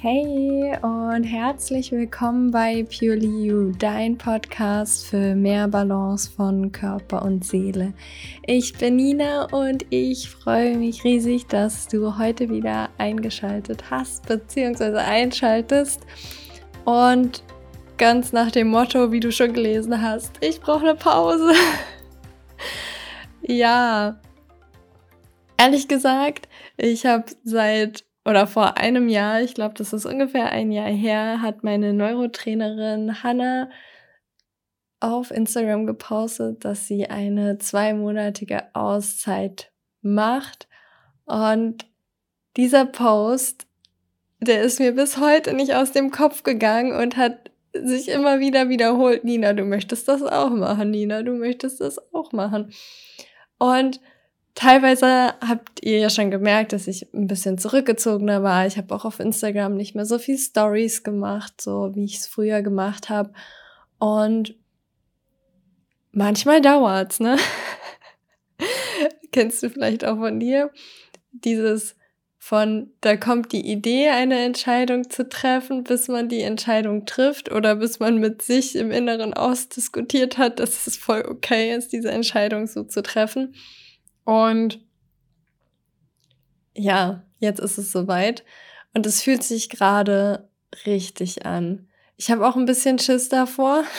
Hey und herzlich willkommen bei Purely You, dein Podcast für mehr Balance von Körper und Seele. Ich bin Nina und ich freue mich riesig, dass du heute wieder eingeschaltet hast bzw. einschaltest. Und ganz nach dem Motto, wie du schon gelesen hast, ich brauche eine Pause. ja, ehrlich gesagt, ich habe seit oder vor einem Jahr, ich glaube, das ist ungefähr ein Jahr her, hat meine Neurotrainerin Hannah auf Instagram gepostet, dass sie eine zweimonatige Auszeit macht. Und dieser Post, der ist mir bis heute nicht aus dem Kopf gegangen und hat sich immer wieder wiederholt, Nina, du möchtest das auch machen, Nina, du möchtest das auch machen. Und Teilweise habt ihr ja schon gemerkt, dass ich ein bisschen zurückgezogener war. Ich habe auch auf Instagram nicht mehr so viel Stories gemacht, so wie ich es früher gemacht habe. Und manchmal dauert's, ne? Kennst du vielleicht auch von dir dieses von da kommt die Idee, eine Entscheidung zu treffen, bis man die Entscheidung trifft oder bis man mit sich im Inneren ausdiskutiert hat, dass es voll okay ist, diese Entscheidung so zu treffen. Und ja, jetzt ist es soweit. Und es fühlt sich gerade richtig an. Ich habe auch ein bisschen Schiss davor.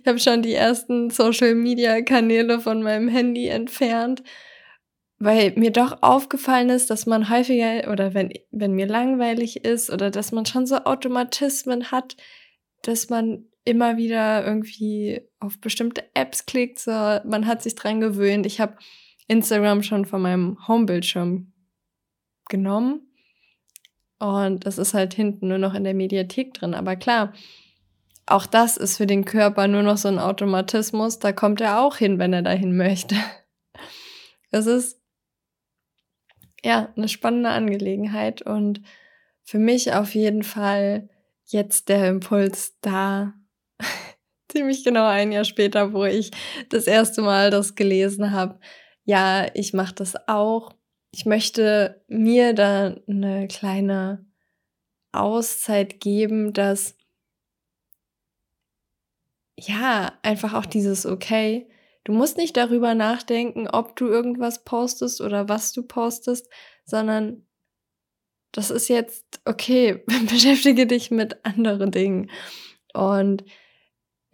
Ich habe schon die ersten Social-Media-Kanäle von meinem Handy entfernt, weil mir doch aufgefallen ist, dass man häufiger oder wenn, wenn mir langweilig ist oder dass man schon so Automatismen hat, dass man immer wieder irgendwie auf bestimmte Apps klickt. So, man hat sich dran gewöhnt. Ich habe Instagram schon von meinem Homebildschirm genommen. Und das ist halt hinten nur noch in der Mediathek drin. Aber klar, auch das ist für den Körper nur noch so ein Automatismus. Da kommt er auch hin, wenn er dahin möchte. Es ist ja eine spannende Angelegenheit und für mich auf jeden Fall jetzt der Impuls da, ziemlich genau ein Jahr später, wo ich das erste Mal das gelesen habe, ja, ich mache das auch. Ich möchte mir da eine kleine Auszeit geben, dass ja, einfach auch dieses okay. Du musst nicht darüber nachdenken, ob du irgendwas postest oder was du postest, sondern das ist jetzt okay, beschäftige dich mit anderen Dingen. Und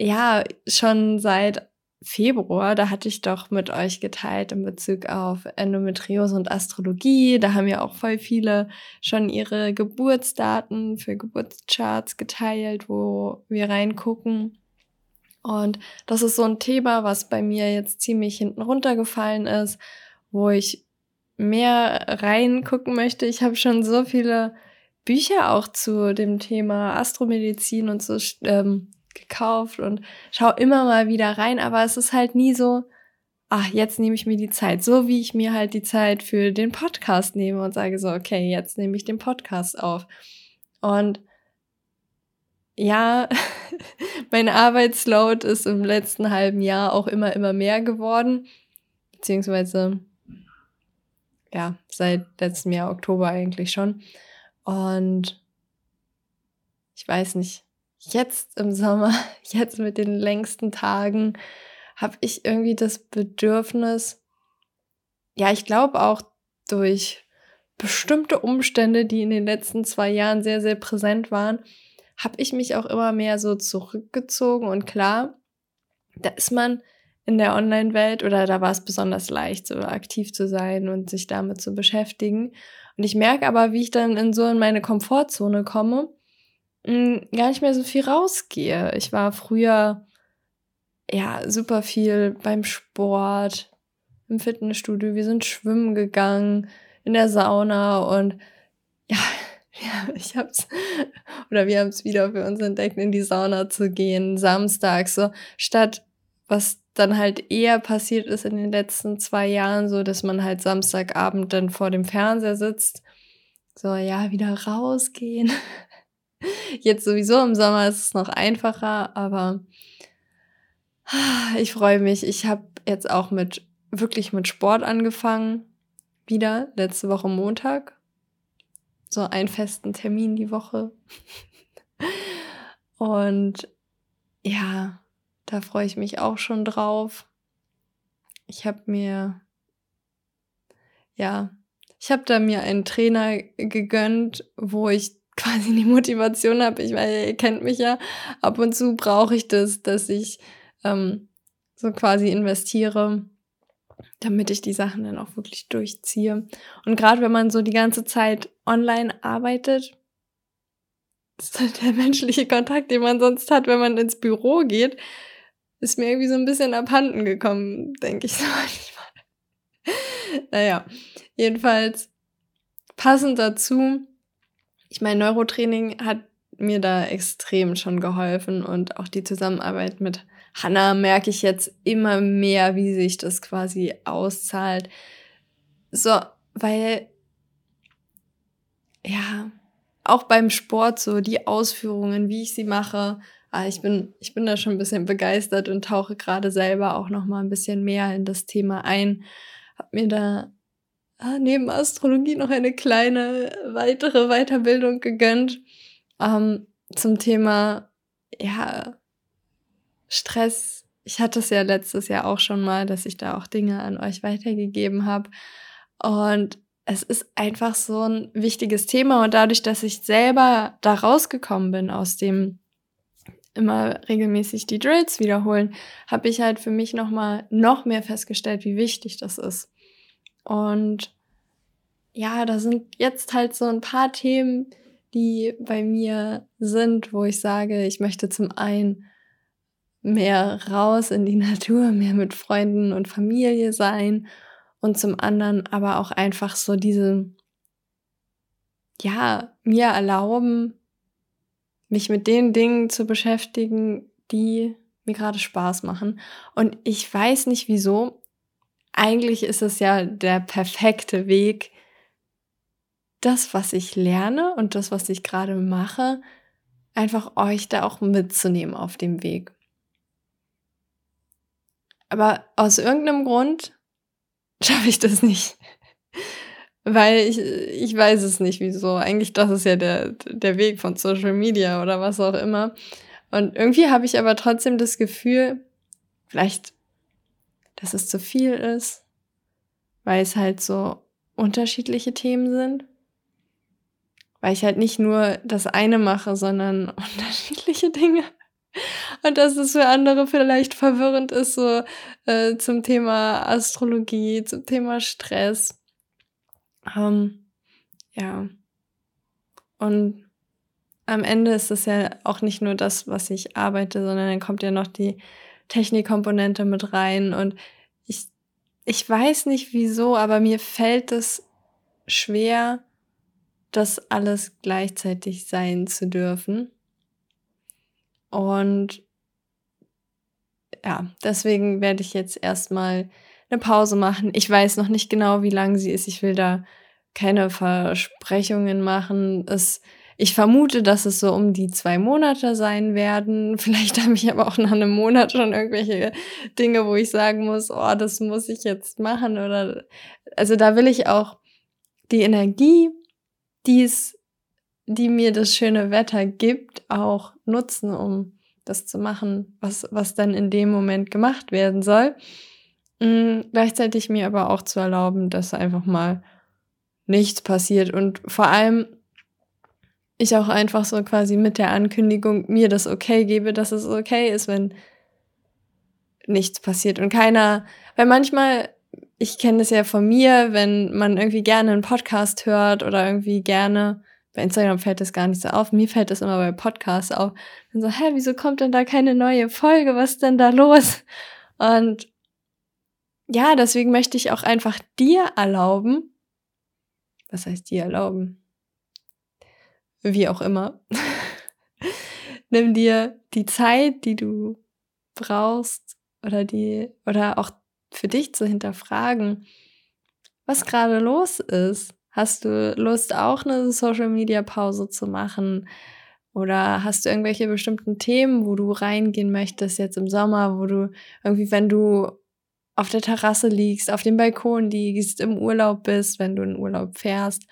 ja, schon seit Februar, da hatte ich doch mit euch geteilt in Bezug auf Endometriose und Astrologie. Da haben ja auch voll viele schon ihre Geburtsdaten für Geburtscharts geteilt, wo wir reingucken. Und das ist so ein Thema, was bei mir jetzt ziemlich hinten runtergefallen ist, wo ich mehr reingucken möchte. Ich habe schon so viele Bücher auch zu dem Thema Astromedizin und so ähm, gekauft und schau immer mal wieder rein, aber es ist halt nie so, ach, jetzt nehme ich mir die Zeit, so wie ich mir halt die Zeit für den Podcast nehme und sage so, okay, jetzt nehme ich den Podcast auf. Und ja, mein Arbeitsload ist im letzten halben Jahr auch immer, immer mehr geworden, beziehungsweise ja, seit letztem Jahr Oktober eigentlich schon. Und ich weiß nicht, jetzt im Sommer, jetzt mit den längsten Tagen, habe ich irgendwie das Bedürfnis, ja, ich glaube auch durch bestimmte Umstände, die in den letzten zwei Jahren sehr, sehr präsent waren, habe ich mich auch immer mehr so zurückgezogen und klar, da ist man in der Online-Welt oder da war es besonders leicht, so aktiv zu sein und sich damit zu beschäftigen. Und ich merke aber, wie ich dann in so in meine Komfortzone komme hm, gar nicht mehr so viel rausgehe. Ich war früher ja super viel beim Sport, im Fitnessstudio, wir sind schwimmen gegangen, in der Sauna und ja, ja, ich hab's, oder wir haben es wieder für uns entdeckt, in die Sauna zu gehen, samstags, so, statt was dann halt eher passiert ist in den letzten zwei Jahren, so, dass man halt Samstagabend dann vor dem Fernseher sitzt, so, ja, wieder rausgehen, Jetzt sowieso im Sommer ist es noch einfacher, aber ich freue mich. Ich habe jetzt auch mit wirklich mit Sport angefangen. Wieder letzte Woche Montag. so einen festen Termin die Woche. Und ja, da freue ich mich auch schon drauf. Ich habe mir, ja, ich habe da mir einen Trainer gegönnt, wo ich quasi die Motivation habe. Ich meine, ihr kennt mich ja. Ab und zu brauche ich das, dass ich ähm, so quasi investiere, damit ich die Sachen dann auch wirklich durchziehe. Und gerade wenn man so die ganze Zeit online arbeitet, ist der menschliche Kontakt, den man sonst hat, wenn man ins Büro geht, ist mir irgendwie so ein bisschen abhanden gekommen, denke ich so manchmal. naja, jedenfalls passend dazu, ich meine, Neurotraining hat mir da extrem schon geholfen und auch die Zusammenarbeit mit Hannah merke ich jetzt immer mehr, wie sich das quasi auszahlt. So, weil, ja, auch beim Sport so die Ausführungen, wie ich sie mache, ah, ich bin, ich bin da schon ein bisschen begeistert und tauche gerade selber auch noch mal ein bisschen mehr in das Thema ein. Hab mir da neben Astrologie noch eine kleine weitere Weiterbildung gegönnt ähm, zum Thema ja Stress. Ich hatte es ja letztes Jahr auch schon mal, dass ich da auch Dinge an euch weitergegeben habe und es ist einfach so ein wichtiges Thema und dadurch, dass ich selber da rausgekommen bin aus dem immer regelmäßig die Drills wiederholen, habe ich halt für mich noch mal noch mehr festgestellt, wie wichtig das ist. Und ja, da sind jetzt halt so ein paar Themen, die bei mir sind, wo ich sage, ich möchte zum einen mehr raus in die Natur, mehr mit Freunden und Familie sein und zum anderen aber auch einfach so diese, ja, mir erlauben, mich mit den Dingen zu beschäftigen, die mir gerade Spaß machen. Und ich weiß nicht wieso. Eigentlich ist es ja der perfekte Weg, das, was ich lerne und das, was ich gerade mache, einfach euch da auch mitzunehmen auf dem Weg. Aber aus irgendeinem Grund schaffe ich das nicht. Weil ich, ich weiß es nicht, wieso. Eigentlich, das ist ja der, der Weg von Social Media oder was auch immer. Und irgendwie habe ich aber trotzdem das Gefühl, vielleicht, dass es zu viel ist, weil es halt so unterschiedliche Themen sind. Weil ich halt nicht nur das eine mache, sondern unterschiedliche Dinge. Und dass es für andere vielleicht verwirrend ist, so äh, zum Thema Astrologie, zum Thema Stress. Ähm, ja. Und am Ende ist es ja auch nicht nur das, was ich arbeite, sondern dann kommt ja noch die Technikkomponente mit rein. Und ich, ich weiß nicht wieso, aber mir fällt es schwer, das alles gleichzeitig sein zu dürfen. Und ja, deswegen werde ich jetzt erstmal eine Pause machen. Ich weiß noch nicht genau, wie lang sie ist. Ich will da keine Versprechungen machen. Es, ich vermute, dass es so um die zwei Monate sein werden. Vielleicht habe ich aber auch nach einem Monat schon irgendwelche Dinge, wo ich sagen muss, oh, das muss ich jetzt machen. Oder also da will ich auch die Energie, die es die mir das schöne Wetter gibt, auch nutzen, um das zu machen, was, was dann in dem Moment gemacht werden soll. Mhm, gleichzeitig mir aber auch zu erlauben, dass einfach mal nichts passiert und vor allem ich auch einfach so quasi mit der Ankündigung mir das okay gebe, dass es okay ist, wenn nichts passiert und keiner, weil manchmal, ich kenne das ja von mir, wenn man irgendwie gerne einen Podcast hört oder irgendwie gerne bei Instagram fällt das gar nicht so auf. Mir fällt das immer bei Podcasts auf. Dann so, hä, wieso kommt denn da keine neue Folge? Was ist denn da los? Und ja, deswegen möchte ich auch einfach dir erlauben. Was heißt dir erlauben? Wie auch immer. Nimm dir die Zeit, die du brauchst oder die, oder auch für dich zu hinterfragen, was gerade los ist Hast du Lust, auch eine Social-Media-Pause zu machen? Oder hast du irgendwelche bestimmten Themen, wo du reingehen möchtest jetzt im Sommer, wo du irgendwie, wenn du auf der Terrasse liegst, auf dem Balkon liegst, im Urlaub bist, wenn du in Urlaub fährst,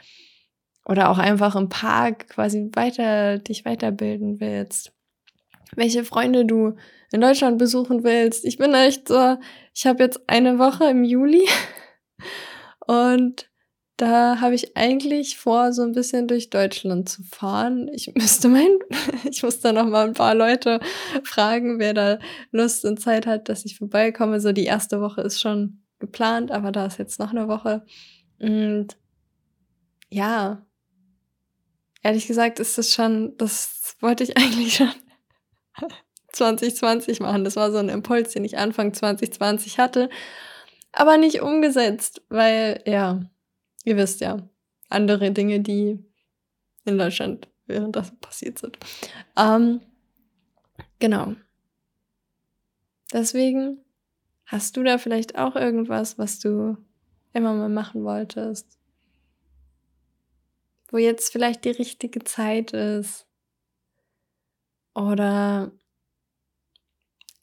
oder auch einfach im Park quasi weiter dich weiterbilden willst, welche Freunde du in Deutschland besuchen willst. Ich bin echt so, ich habe jetzt eine Woche im Juli und da habe ich eigentlich vor, so ein bisschen durch Deutschland zu fahren. Ich müsste mein, ich muss da noch mal ein paar Leute fragen, wer da Lust und Zeit hat, dass ich vorbeikomme. So die erste Woche ist schon geplant, aber da ist jetzt noch eine Woche. Und ja, ehrlich gesagt ist das schon, das wollte ich eigentlich schon 2020 machen. Das war so ein Impuls, den ich Anfang 2020 hatte, aber nicht umgesetzt, weil ja, ihr wisst ja, andere Dinge, die in Deutschland während das passiert sind. Ähm, genau. Deswegen hast du da vielleicht auch irgendwas, was du immer mal machen wolltest, wo jetzt vielleicht die richtige Zeit ist oder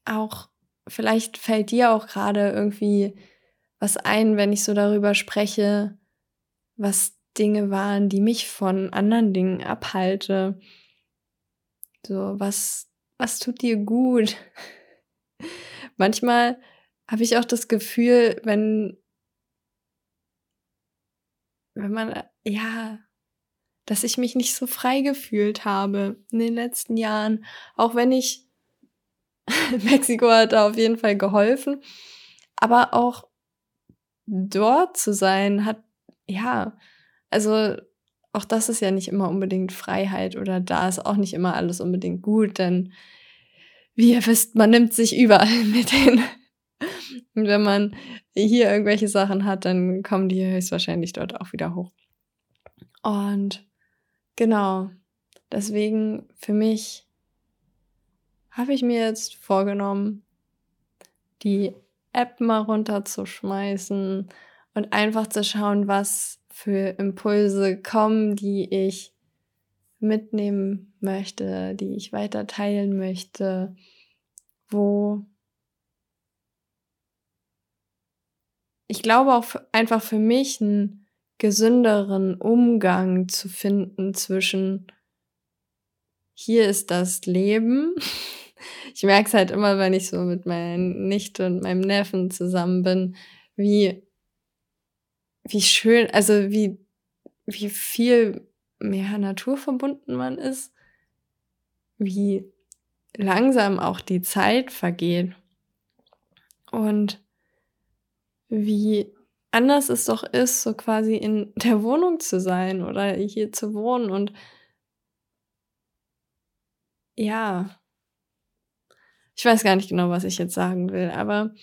auch vielleicht fällt dir auch gerade irgendwie was ein, wenn ich so darüber spreche, was Dinge waren, die mich von anderen Dingen abhalte. So, was, was tut dir gut? Manchmal habe ich auch das Gefühl, wenn, wenn man, ja, dass ich mich nicht so frei gefühlt habe in den letzten Jahren, auch wenn ich Mexiko hat da auf jeden Fall geholfen, aber auch dort zu sein hat ja, also auch das ist ja nicht immer unbedingt Freiheit oder da ist auch nicht immer alles unbedingt gut, denn wie ihr wisst, man nimmt sich überall mit hin. Und wenn man hier irgendwelche Sachen hat, dann kommen die höchstwahrscheinlich dort auch wieder hoch. Und genau, deswegen für mich habe ich mir jetzt vorgenommen, die App mal runterzuschmeißen, und einfach zu schauen, was für Impulse kommen, die ich mitnehmen möchte, die ich weiter teilen möchte, wo ich glaube auch einfach für mich einen gesünderen Umgang zu finden zwischen hier ist das Leben. Ich merke es halt immer, wenn ich so mit meiner Nichte und meinem Neffen zusammen bin, wie wie schön, also wie, wie viel mehr naturverbunden man ist, wie langsam auch die Zeit vergeht und wie anders es doch ist, so quasi in der Wohnung zu sein oder hier zu wohnen und ja, ich weiß gar nicht genau, was ich jetzt sagen will, aber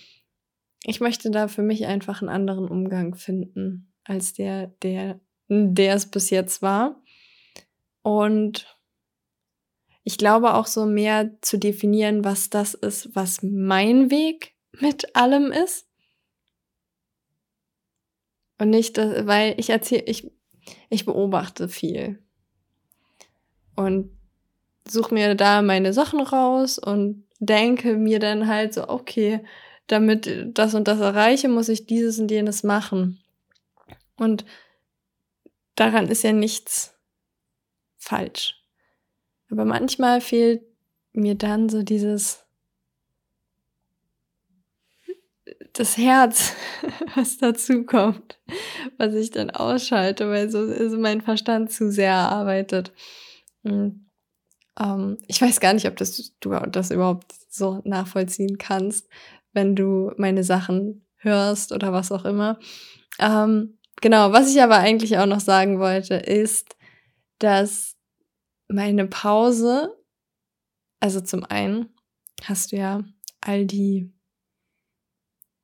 ich möchte da für mich einfach einen anderen Umgang finden als der, der, der es bis jetzt war. Und ich glaube auch so mehr zu definieren, was das ist, was mein Weg mit allem ist. Und nicht, weil ich erzähle, ich, ich beobachte viel. Und suche mir da meine Sachen raus und denke mir dann halt so, okay, damit das und das erreiche, muss ich dieses und jenes machen. Und daran ist ja nichts falsch. Aber manchmal fehlt mir dann so dieses, das Herz, was dazu kommt, was ich dann ausschalte, weil so ist mein Verstand zu sehr arbeitet. Und, ähm, ich weiß gar nicht, ob das, du das überhaupt so nachvollziehen kannst, wenn du meine Sachen hörst oder was auch immer. Ähm, genau, was ich aber eigentlich auch noch sagen wollte, ist, dass meine Pause, also zum einen hast du ja all die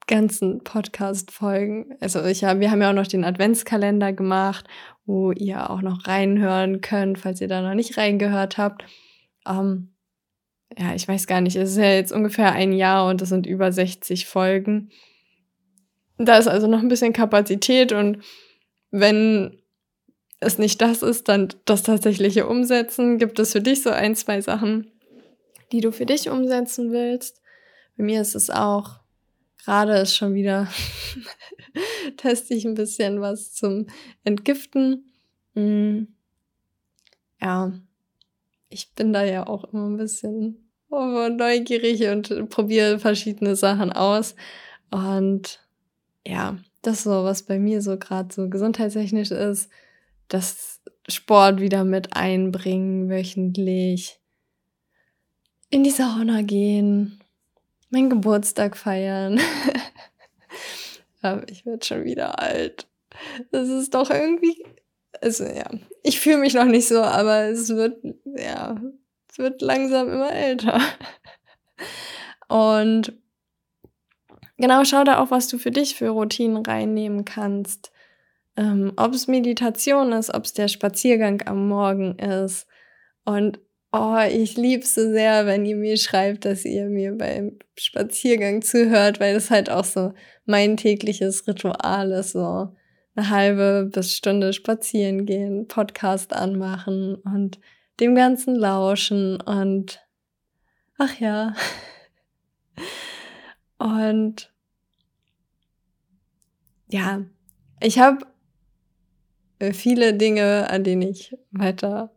ganzen Podcast-Folgen. Also ich habe, wir haben ja auch noch den Adventskalender gemacht, wo ihr auch noch reinhören könnt, falls ihr da noch nicht reingehört habt. Ähm, ja, ich weiß gar nicht, es ist ja jetzt ungefähr ein Jahr und es sind über 60 Folgen. Da ist also noch ein bisschen Kapazität und wenn es nicht das ist, dann das tatsächliche Umsetzen. Gibt es für dich so ein, zwei Sachen, die du für dich umsetzen willst? Bei mir ist es auch, gerade ist schon wieder, teste ich ein bisschen was zum Entgiften. Mm, ja, ich bin da ja auch immer ein bisschen neugierig und probiere verschiedene Sachen aus. Und ja, das so, was bei mir so gerade so gesundheitstechnisch ist, das Sport wieder mit einbringen wöchentlich, in die Sauna gehen, meinen Geburtstag feiern. Aber ich werde schon wieder alt. Das ist doch irgendwie, also ja, ich fühle mich noch nicht so, aber es wird, ja, es wird langsam immer älter. Und genau, schau da auch, was du für dich für Routinen reinnehmen kannst. Ähm, ob es Meditation ist, ob es der Spaziergang am Morgen ist. Und oh, ich liebe so sehr, wenn ihr mir schreibt, dass ihr mir beim Spaziergang zuhört, weil das halt auch so mein tägliches Ritual ist. So eine halbe bis Stunde spazieren gehen, Podcast anmachen und dem Ganzen lauschen und ach ja. Und ja, ich habe viele Dinge, an denen ich weiter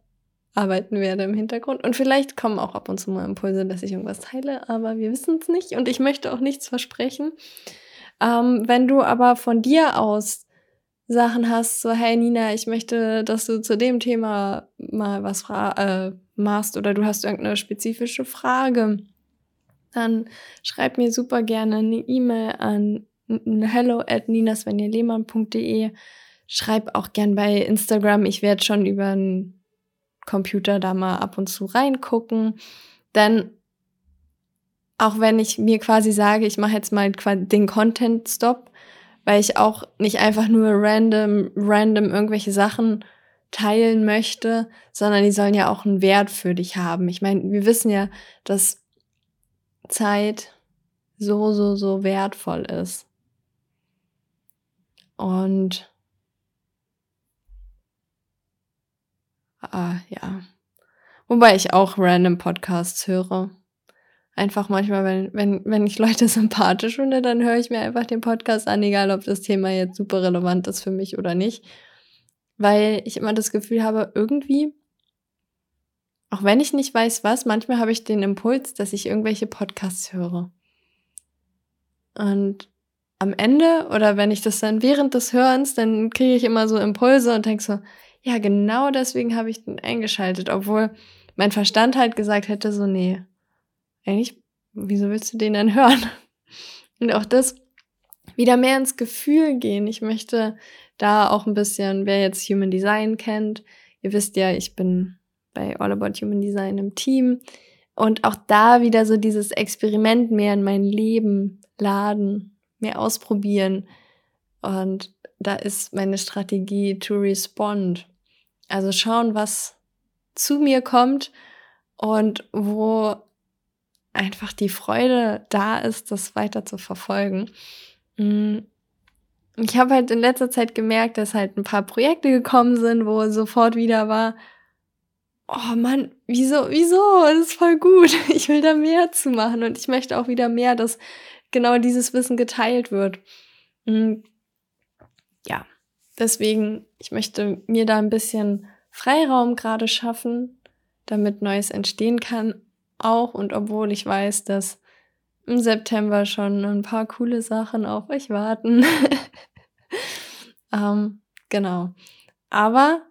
arbeiten werde im Hintergrund. Und vielleicht kommen auch ab und zu mal Impulse, dass ich irgendwas teile, aber wir wissen es nicht und ich möchte auch nichts versprechen. Ähm, wenn du aber von dir aus Sachen hast, so hey Nina, ich möchte, dass du zu dem Thema mal was äh, machst oder du hast irgendeine spezifische Frage, dann schreib mir super gerne eine E-Mail an hello at ninasvenjalehmann.de. Schreib auch gern bei Instagram. Ich werde schon über einen Computer da mal ab und zu reingucken. Denn auch wenn ich mir quasi sage, ich mache jetzt mal den Content-Stop, weil ich auch nicht einfach nur random, random irgendwelche Sachen teilen möchte, sondern die sollen ja auch einen Wert für dich haben. Ich meine, wir wissen ja, dass Zeit so, so, so wertvoll ist. Und ah, ja. Wobei ich auch random Podcasts höre einfach manchmal, wenn, wenn, wenn ich Leute sympathisch finde, dann höre ich mir einfach den Podcast an, egal ob das Thema jetzt super relevant ist für mich oder nicht. Weil ich immer das Gefühl habe, irgendwie, auch wenn ich nicht weiß was, manchmal habe ich den Impuls, dass ich irgendwelche Podcasts höre. Und am Ende oder wenn ich das dann während des Hörens, dann kriege ich immer so Impulse und denke so, ja, genau deswegen habe ich den eingeschaltet, obwohl mein Verstand halt gesagt hätte, so, nee, eigentlich, wieso willst du den dann hören? Und auch das wieder mehr ins Gefühl gehen. Ich möchte da auch ein bisschen, wer jetzt Human Design kennt, ihr wisst ja, ich bin bei All About Human Design im Team und auch da wieder so dieses Experiment mehr in mein Leben laden, mehr ausprobieren. Und da ist meine Strategie to respond. Also schauen, was zu mir kommt und wo einfach die Freude da ist, das weiter zu verfolgen. Mm. Ich habe halt in letzter Zeit gemerkt, dass halt ein paar Projekte gekommen sind, wo sofort wieder war, oh Mann, wieso, wieso? Das ist voll gut. Ich will da mehr zu machen und ich möchte auch wieder mehr, dass genau dieses Wissen geteilt wird. Mm. Ja, deswegen, ich möchte mir da ein bisschen Freiraum gerade schaffen, damit Neues entstehen kann, auch und obwohl ich weiß, dass im September schon ein paar coole Sachen auf euch warten. ähm, genau. Aber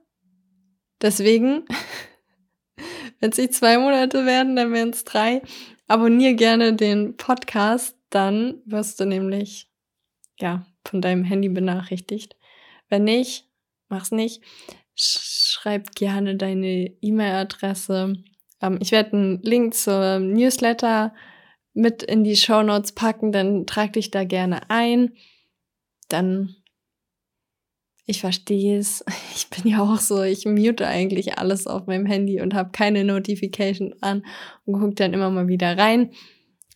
deswegen, wenn es nicht zwei Monate werden, dann wären es drei. Abonnier gerne den Podcast, dann wirst du nämlich ja von deinem Handy benachrichtigt. Wenn nicht, mach's nicht. Schreib gerne deine E-Mail-Adresse ähm, ich werde einen Link zum Newsletter mit in die Show Notes packen, dann trag dich da gerne ein. Dann, ich verstehe es. Ich bin ja auch so, ich mute eigentlich alles auf meinem Handy und habe keine Notification an und gucke dann immer mal wieder rein.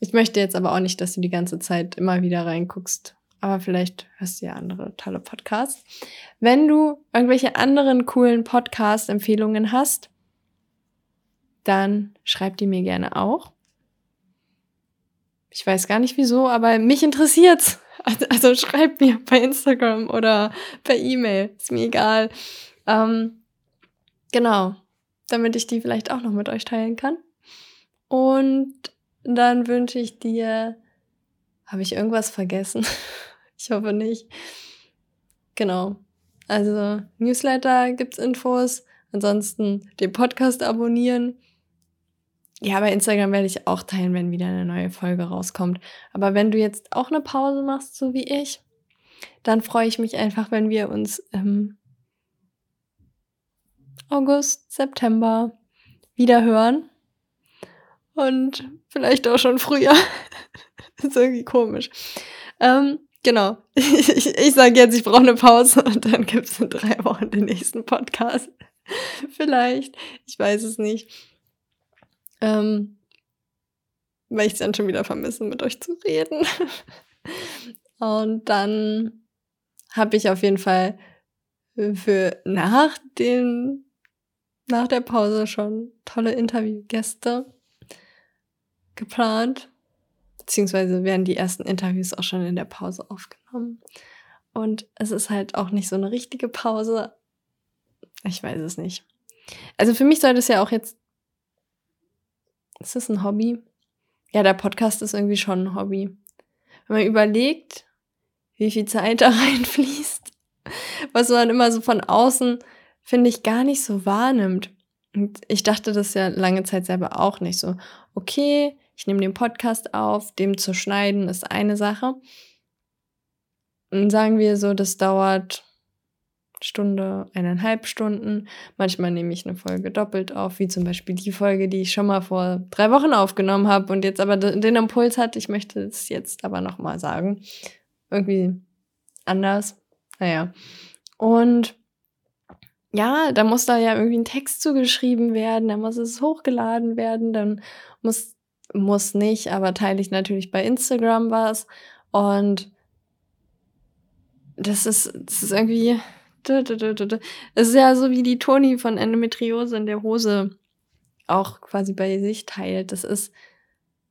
Ich möchte jetzt aber auch nicht, dass du die ganze Zeit immer wieder reinguckst. Aber vielleicht hörst du ja andere tolle Podcasts. Wenn du irgendwelche anderen coolen Podcast-Empfehlungen hast, dann schreibt die mir gerne auch. Ich weiß gar nicht wieso, aber mich interessiert's. Also schreibt mir bei Instagram oder per E-Mail, ist mir egal. Ähm, genau, damit ich die vielleicht auch noch mit euch teilen kann. Und dann wünsche ich dir, habe ich irgendwas vergessen? ich hoffe nicht. Genau. Also Newsletter gibt's Infos. Ansonsten den Podcast abonnieren. Ja, bei Instagram werde ich auch teilen, wenn wieder eine neue Folge rauskommt. Aber wenn du jetzt auch eine Pause machst, so wie ich, dann freue ich mich einfach, wenn wir uns im August, September wieder hören. Und vielleicht auch schon früher. ist irgendwie komisch. Ähm, genau. ich, ich sage jetzt, ich brauche eine Pause und dann gibt es in drei Wochen den nächsten Podcast. vielleicht. Ich weiß es nicht. Ähm, weil ich es dann schon wieder vermisse, mit euch zu reden. Und dann habe ich auf jeden Fall für nach dem, nach der Pause schon tolle Interviewgäste geplant. Beziehungsweise werden die ersten Interviews auch schon in der Pause aufgenommen. Und es ist halt auch nicht so eine richtige Pause. Ich weiß es nicht. Also für mich sollte es ja auch jetzt ist das ein Hobby? Ja, der Podcast ist irgendwie schon ein Hobby. Wenn man überlegt, wie viel Zeit da reinfließt, was man immer so von außen, finde ich, gar nicht so wahrnimmt. Und ich dachte das ja lange Zeit selber auch nicht so. Okay, ich nehme den Podcast auf, dem zu schneiden ist eine Sache. Und sagen wir so, das dauert Stunde, eineinhalb Stunden. Manchmal nehme ich eine Folge doppelt auf, wie zum Beispiel die Folge, die ich schon mal vor drei Wochen aufgenommen habe und jetzt aber den Impuls hatte, ich möchte es jetzt aber nochmal sagen. Irgendwie anders. Naja. Und ja, da muss da ja irgendwie ein Text zugeschrieben werden, dann muss es hochgeladen werden, dann muss, muss nicht, aber teile ich natürlich bei Instagram was. Und das ist, das ist irgendwie, es ist ja so wie die Toni von Endometriose in der Hose auch quasi bei sich teilt. Das ist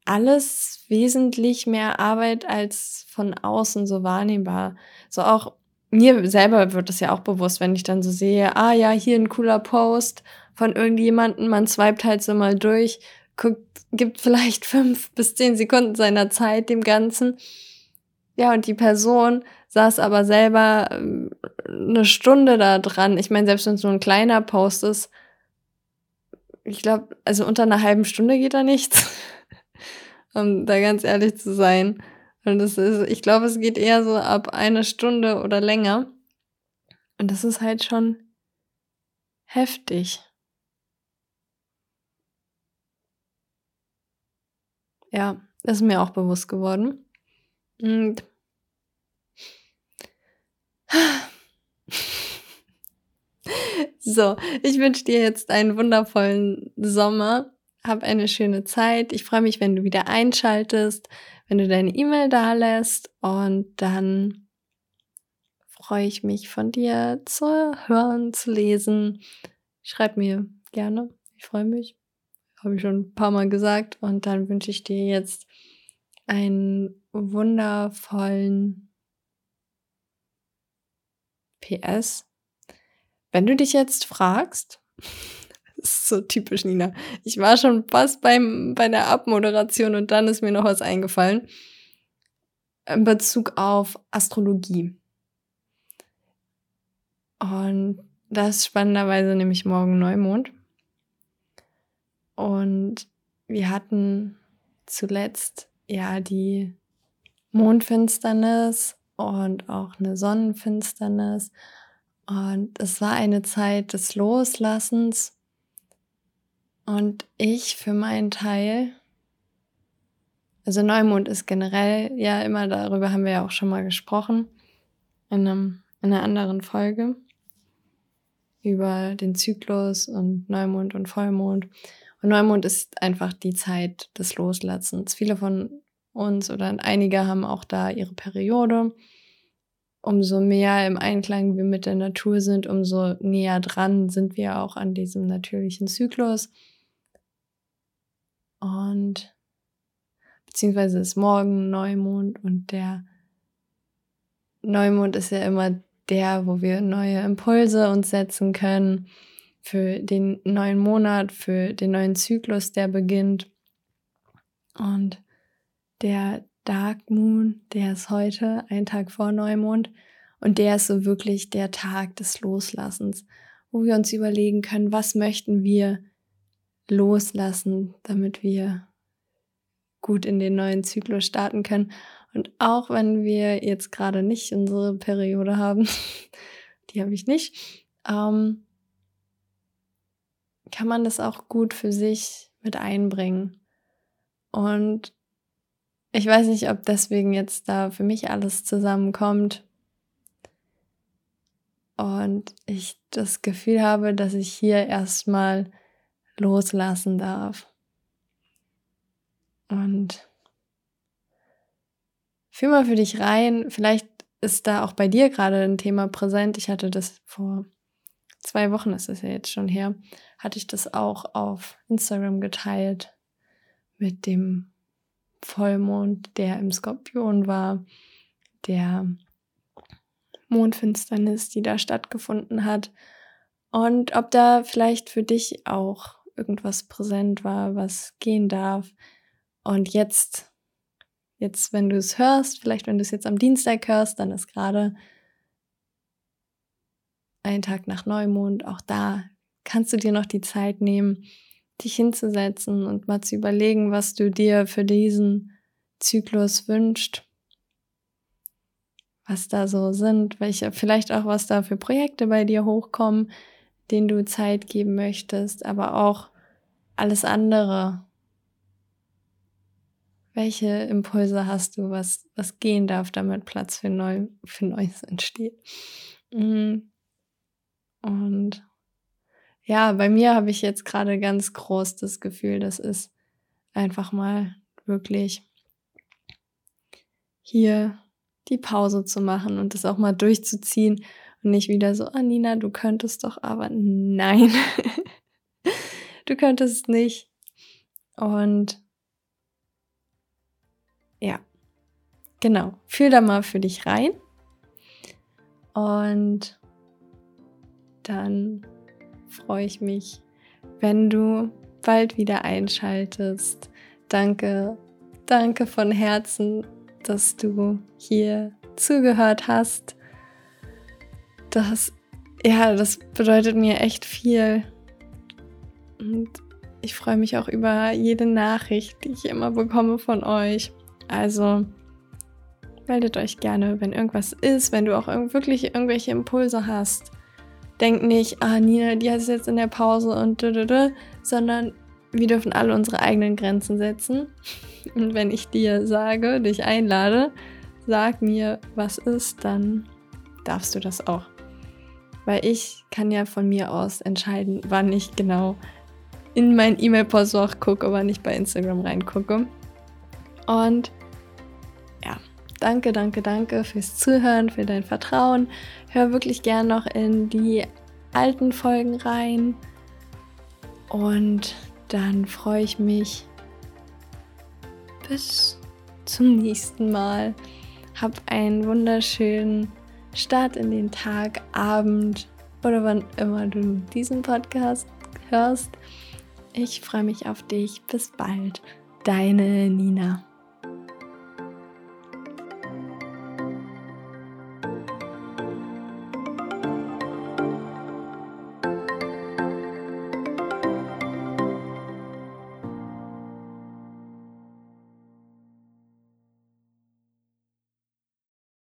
alles wesentlich mehr Arbeit als von außen so wahrnehmbar. So auch mir selber wird es ja auch bewusst, wenn ich dann so sehe, ah ja, hier ein cooler Post von irgendjemanden, man swiped halt so mal durch, guckt, gibt vielleicht fünf bis zehn Sekunden seiner Zeit dem Ganzen. Ja, und die Person saß aber selber ähm, eine Stunde da dran. Ich meine, selbst wenn es nur ein kleiner Post ist, ich glaube, also unter einer halben Stunde geht da nichts. um da ganz ehrlich zu sein. Und das ist, ich glaube, es geht eher so ab eine Stunde oder länger. Und das ist halt schon heftig. Ja, das ist mir auch bewusst geworden. Und so, ich wünsche dir jetzt einen wundervollen Sommer. Hab eine schöne Zeit. Ich freue mich, wenn du wieder einschaltest, wenn du deine E-Mail da lässt und dann freue ich mich von dir zu hören, zu lesen. Schreib mir gerne. Ich freue mich. Habe ich schon ein paar Mal gesagt. Und dann wünsche ich dir jetzt einen wundervollen PS. Wenn du dich jetzt fragst, das ist so typisch Nina, ich war schon fast beim, bei der Abmoderation und dann ist mir noch was eingefallen in Bezug auf Astrologie. Und das ist spannenderweise nämlich morgen Neumond. Und wir hatten zuletzt ja die Mondfinsternis und auch eine Sonnenfinsternis. Und es war eine Zeit des Loslassens. Und ich für meinen Teil, also Neumond ist generell ja immer, darüber haben wir ja auch schon mal gesprochen, in, einem, in einer anderen Folge über den Zyklus und Neumond und Vollmond. Und Neumond ist einfach die Zeit des Loslassens. Viele von uns oder einige haben auch da ihre Periode. Umso mehr im Einklang wir mit der Natur sind, umso näher dran sind wir auch an diesem natürlichen Zyklus. Und beziehungsweise ist morgen Neumond und der Neumond ist ja immer der, wo wir neue Impulse uns setzen können für den neuen Monat, für den neuen Zyklus, der beginnt. Und der Dark Moon, der ist heute, ein Tag vor Neumond. Und der ist so wirklich der Tag des Loslassens, wo wir uns überlegen können, was möchten wir loslassen, damit wir gut in den neuen Zyklus starten können. Und auch wenn wir jetzt gerade nicht unsere Periode haben, die habe ich nicht, ähm, kann man das auch gut für sich mit einbringen. Und ich weiß nicht, ob deswegen jetzt da für mich alles zusammenkommt. Und ich das Gefühl habe, dass ich hier erstmal loslassen darf. Und fühl mal für dich rein. Vielleicht ist da auch bei dir gerade ein Thema präsent. Ich hatte das vor zwei Wochen, ist ja jetzt schon her, hatte ich das auch auf Instagram geteilt mit dem Vollmond, der im Skorpion war, der Mondfinsternis, die da stattgefunden hat. Und ob da vielleicht für dich auch irgendwas präsent war, was gehen darf. Und jetzt, jetzt, wenn du es hörst, vielleicht wenn du es jetzt am Dienstag hörst, dann ist gerade ein Tag nach Neumond. Auch da kannst du dir noch die Zeit nehmen, dich hinzusetzen und mal zu überlegen, was du dir für diesen Zyklus wünscht, was da so sind, welche, vielleicht auch was da für Projekte bei dir hochkommen, denen du Zeit geben möchtest, aber auch alles andere. Welche Impulse hast du, was, was gehen darf, damit Platz für, neu, für Neues entsteht? Mhm. Und ja, bei mir habe ich jetzt gerade ganz groß das Gefühl, das ist einfach mal wirklich hier die Pause zu machen und das auch mal durchzuziehen und nicht wieder so, ah Nina, du könntest doch, aber nein, du könntest nicht. Und ja, genau, fühl da mal für dich rein. Und dann freue ich mich, wenn du bald wieder einschaltest. Danke, danke von Herzen, dass du hier zugehört hast. Das, ja, das bedeutet mir echt viel. Und ich freue mich auch über jede Nachricht, die ich immer bekomme von euch. Also meldet euch gerne, wenn irgendwas ist, wenn du auch wirklich irgendwelche Impulse hast denk nicht, ah, Nina, die es jetzt in der Pause und du, du, du, sondern wir dürfen alle unsere eigenen Grenzen setzen. Und wenn ich dir sage, dich einlade, sag mir, was ist, dann darfst du das auch. Weil ich kann ja von mir aus entscheiden, wann ich genau in mein E-Mail-Postfach gucke, wann ich bei Instagram reingucke. Und Danke, danke, danke fürs Zuhören, für dein Vertrauen. Hör wirklich gern noch in die alten Folgen rein. Und dann freue ich mich. Bis zum nächsten Mal. Hab einen wunderschönen Start in den Tag, Abend oder wann immer du diesen Podcast hörst. Ich freue mich auf dich. Bis bald. Deine Nina.